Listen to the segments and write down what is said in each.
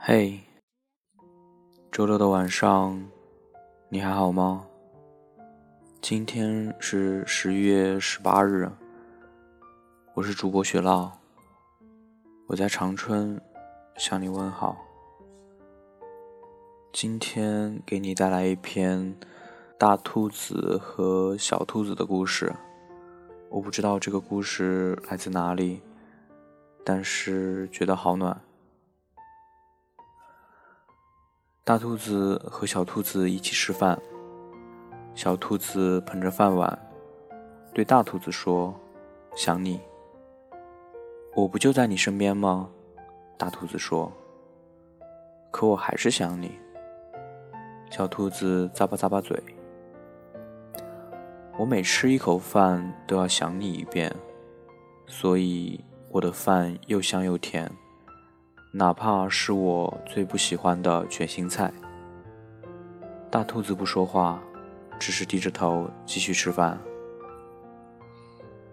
嘿，周六的晚上，你还好吗？今天是十一月十八日，我是主播雪烙，我在长春向你问好。今天给你带来一篇大兔子和小兔子的故事，我不知道这个故事来自哪里，但是觉得好暖。大兔子和小兔子一起吃饭。小兔子捧着饭碗，对大兔子说：“想你。”我不就在你身边吗？大兔子说：“可我还是想你。”小兔子咂巴咂巴嘴：“我每吃一口饭都要想你一遍，所以我的饭又香又甜。”哪怕是我最不喜欢的卷心菜，大兔子不说话，只是低着头继续吃饭。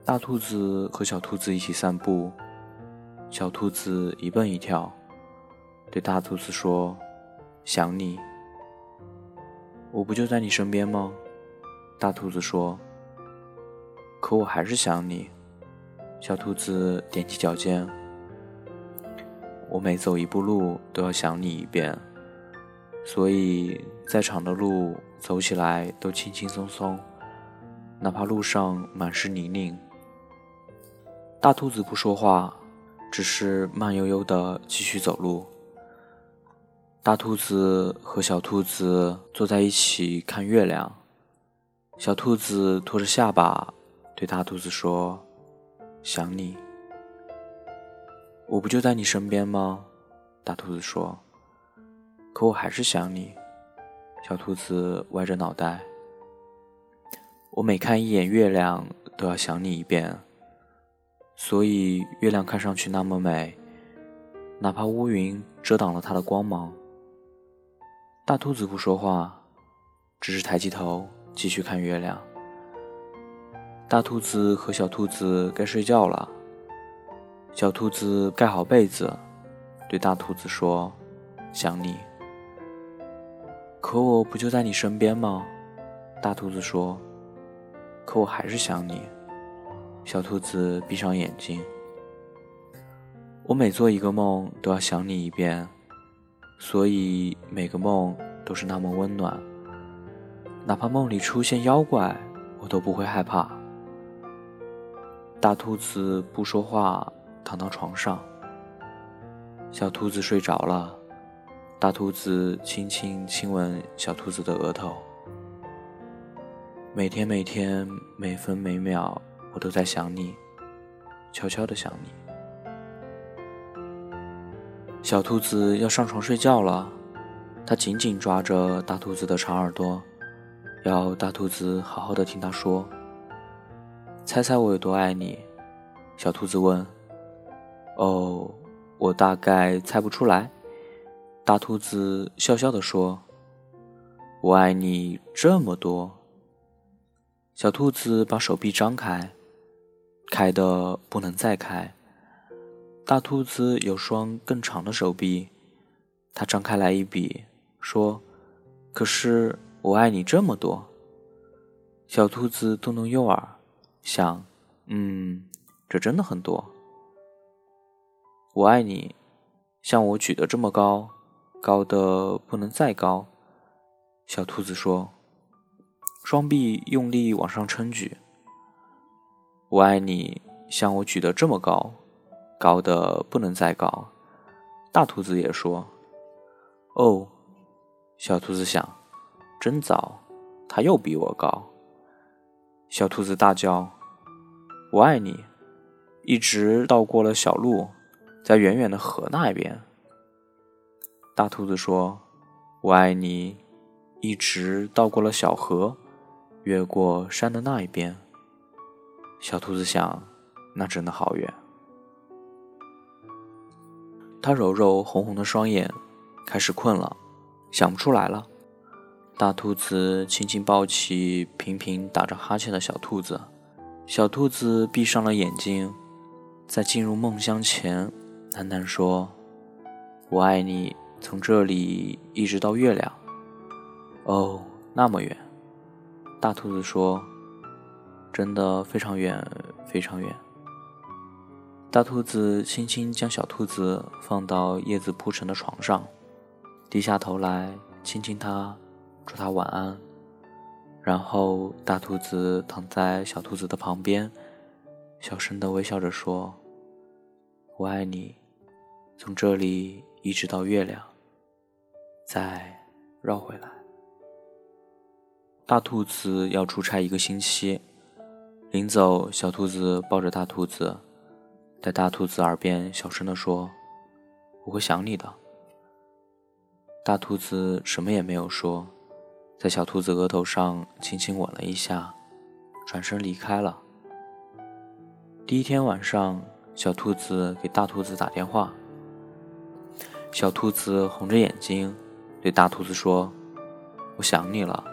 大兔子和小兔子一起散步，小兔子一蹦一跳，对大兔子说：“想你。”我不就在你身边吗？大兔子说：“可我还是想你。”小兔子踮起脚尖。我每走一步路都要想你一遍，所以再长的路走起来都轻轻松松，哪怕路上满是泥泞。大兔子不说话，只是慢悠悠地继续走路。大兔子和小兔子坐在一起看月亮，小兔子托着下巴对大兔子说：“想你。”我不就在你身边吗？大兔子说。可我还是想你。小兔子歪着脑袋。我每看一眼月亮，都要想你一遍。所以月亮看上去那么美，哪怕乌云遮挡了它的光芒。大兔子不说话，只是抬起头继续看月亮。大兔子和小兔子该睡觉了。小兔子盖好被子，对大兔子说：“想你。”可我不就在你身边吗？大兔子说：“可我还是想你。”小兔子闭上眼睛。我每做一个梦都要想你一遍，所以每个梦都是那么温暖。哪怕梦里出现妖怪，我都不会害怕。大兔子不说话。躺到床上，小兔子睡着了。大兔子轻轻亲吻小兔子的额头。每天每天每分每秒，我都在想你，悄悄的想你。小兔子要上床睡觉了，它紧紧抓着大兔子的长耳朵，要大兔子好好的听它说。猜猜我有多爱你？小兔子问。哦，我大概猜不出来。大兔子笑笑地说：“我爱你这么多。”小兔子把手臂张开，开的不能再开。大兔子有双更长的手臂，它张开来一比，说：“可是我爱你这么多。”小兔子动动右耳，想：“嗯，这真的很多。”我爱你，像我举得这么高，高的不能再高。小兔子说：“双臂用力往上撑举。”我爱你，像我举得这么高，高的不能再高。大兔子也说：“哦。”小兔子想：“真早，它又比我高。”小兔子大叫：“我爱你！”一直到过了小路。在远远的河那边，大兔子说：“我爱你。”一直到过了小河，越过山的那一边。小兔子想：“那真的好远。”它揉揉红红的双眼，开始困了，想不出来了。大兔子轻轻抱起频频打着哈欠的小兔子，小兔子闭上了眼睛，在进入梦乡前。淡淡说：“我爱你，从这里一直到月亮。哦，那么远。大兔子说：“真的非常远，非常远。”大兔子轻轻将小兔子放到叶子铺成的床上，低下头来亲亲它，祝它晚安。然后，大兔子躺在小兔子的旁边，小声的微笑着说：“我爱你。”从这里一直到月亮，再绕回来。大兔子要出差一个星期，临走，小兔子抱着大兔子，在大兔子耳边小声地说：“我会想你的。”大兔子什么也没有说，在小兔子额头上轻轻吻了一下，转身离开了。第一天晚上，小兔子给大兔子打电话。小兔子红着眼睛对大兔子说：“我想你了。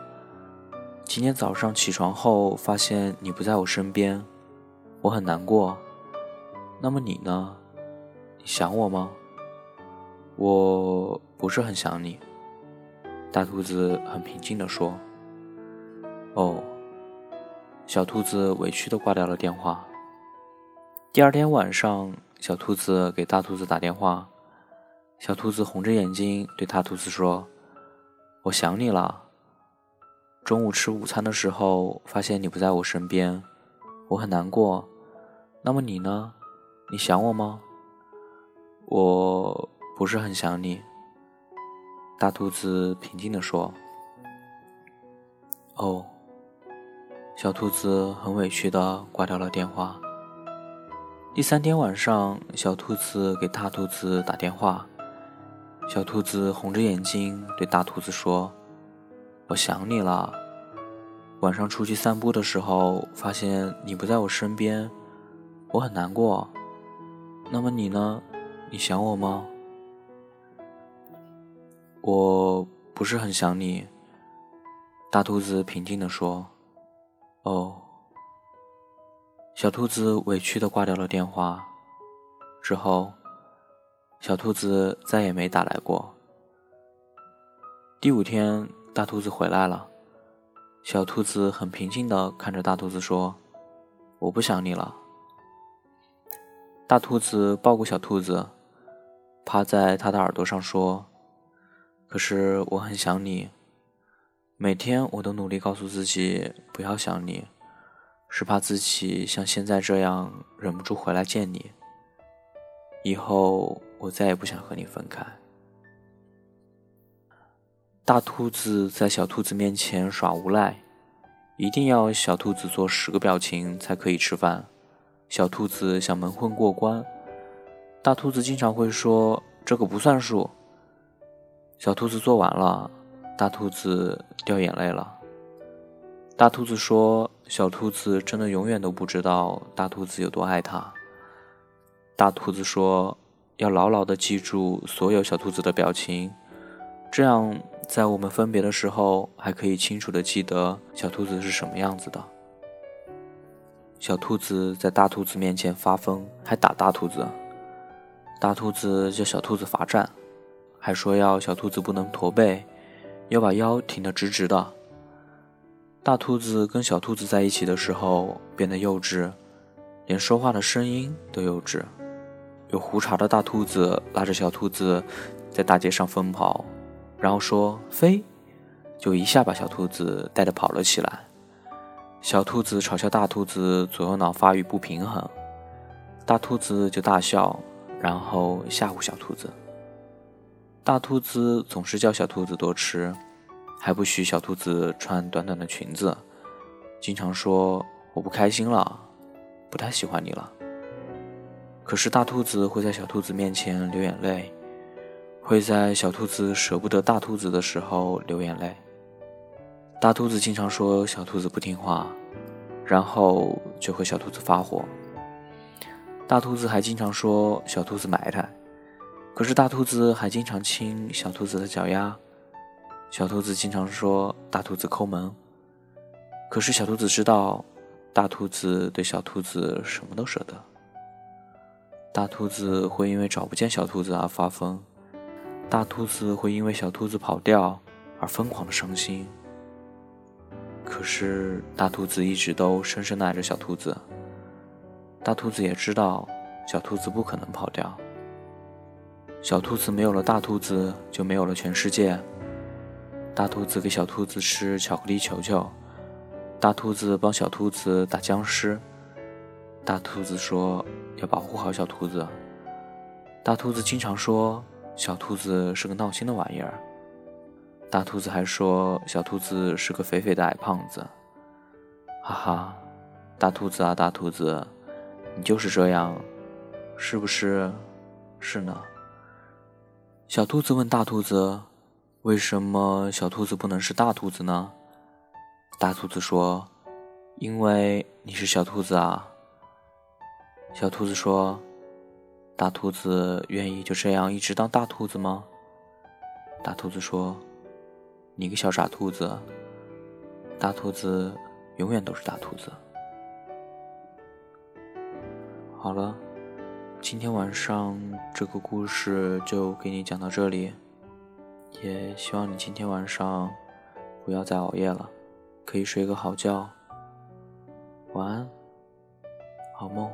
今天早上起床后发现你不在我身边，我很难过。那么你呢？你想我吗？”“我不是很想你。”大兔子很平静地说。“哦。”小兔子委屈地挂掉了电话。第二天晚上，小兔子给大兔子打电话。小兔子红着眼睛对大兔子说：“我想你了。中午吃午餐的时候，发现你不在我身边，我很难过。那么你呢？你想我吗？”“我不是很想你。”大兔子平静地说。“哦。”小兔子很委屈的挂掉了电话。第三天晚上，小兔子给大兔子打电话。小兔子红着眼睛对大兔子说：“我想你了。晚上出去散步的时候，发现你不在我身边，我很难过。那么你呢？你想我吗？”“我不是很想你。”大兔子平静地说。“哦。”小兔子委屈的挂掉了电话。之后。小兔子再也没打来过。第五天，大兔子回来了。小兔子很平静的看着大兔子说：“我不想你了。”大兔子抱过小兔子，趴在它的耳朵上说：“可是我很想你。每天我都努力告诉自己不要想你，是怕自己像现在这样忍不住回来见你。以后。”我再也不想和你分开。大兔子在小兔子面前耍无赖，一定要小兔子做十个表情才可以吃饭。小兔子想蒙混过关，大兔子经常会说：“这个不算数。”小兔子做完了，大兔子掉眼泪了。大兔子说：“小兔子真的永远都不知道大兔子有多爱它。”大兔子说。要牢牢的记住所有小兔子的表情，这样在我们分别的时候，还可以清楚的记得小兔子是什么样子的。小兔子在大兔子面前发疯，还打大兔子。大兔子叫小兔子罚站，还说要小兔子不能驼背，要把腰挺得直直的。大兔子跟小兔子在一起的时候变得幼稚，连说话的声音都幼稚。有胡茬的大兔子拉着小兔子在大街上疯跑，然后说“飞”，就一下把小兔子带着跑了起来。小兔子嘲笑大兔子左右脑发育不平衡，大兔子就大笑，然后吓唬小兔子。大兔子总是叫小兔子多吃，还不许小兔子穿短短的裙子，经常说“我不开心了，不太喜欢你了”。可是大兔子会在小兔子面前流眼泪，会在小兔子舍不得大兔子的时候流眼泪。大兔子经常说小兔子不听话，然后就和小兔子发火。大兔子还经常说小兔子埋汰，可是大兔子还经常亲小兔子的脚丫。小兔子经常说大兔子抠门，可是小兔子知道，大兔子对小兔子什么都舍得。大兔子会因为找不见小兔子而发疯，大兔子会因为小兔子跑掉而疯狂的伤心。可是大兔子一直都深深的爱着小兔子。大兔子也知道小兔子不可能跑掉。小兔子没有了大兔子，就没有了全世界。大兔子给小兔子吃巧克力球球，大兔子帮小兔子打僵尸。大兔子说要保护好小兔子。大兔子经常说小兔子是个闹心的玩意儿。大兔子还说小兔子是个肥肥的矮胖子。哈哈，大兔子啊大兔子，你就是这样，是不是？是呢。小兔子问大兔子：“为什么小兔子不能是大兔子呢？”大兔子说：“因为你是小兔子啊。”小兔子说：“大兔子愿意就这样一直当大兔子吗？”大兔子说：“你个小傻兔子，大兔子永远都是大兔子。”好了。今天晚上这个故事就给你讲到这里，也希望你今天晚上不要再熬夜了，可以睡个好觉，晚安，好梦。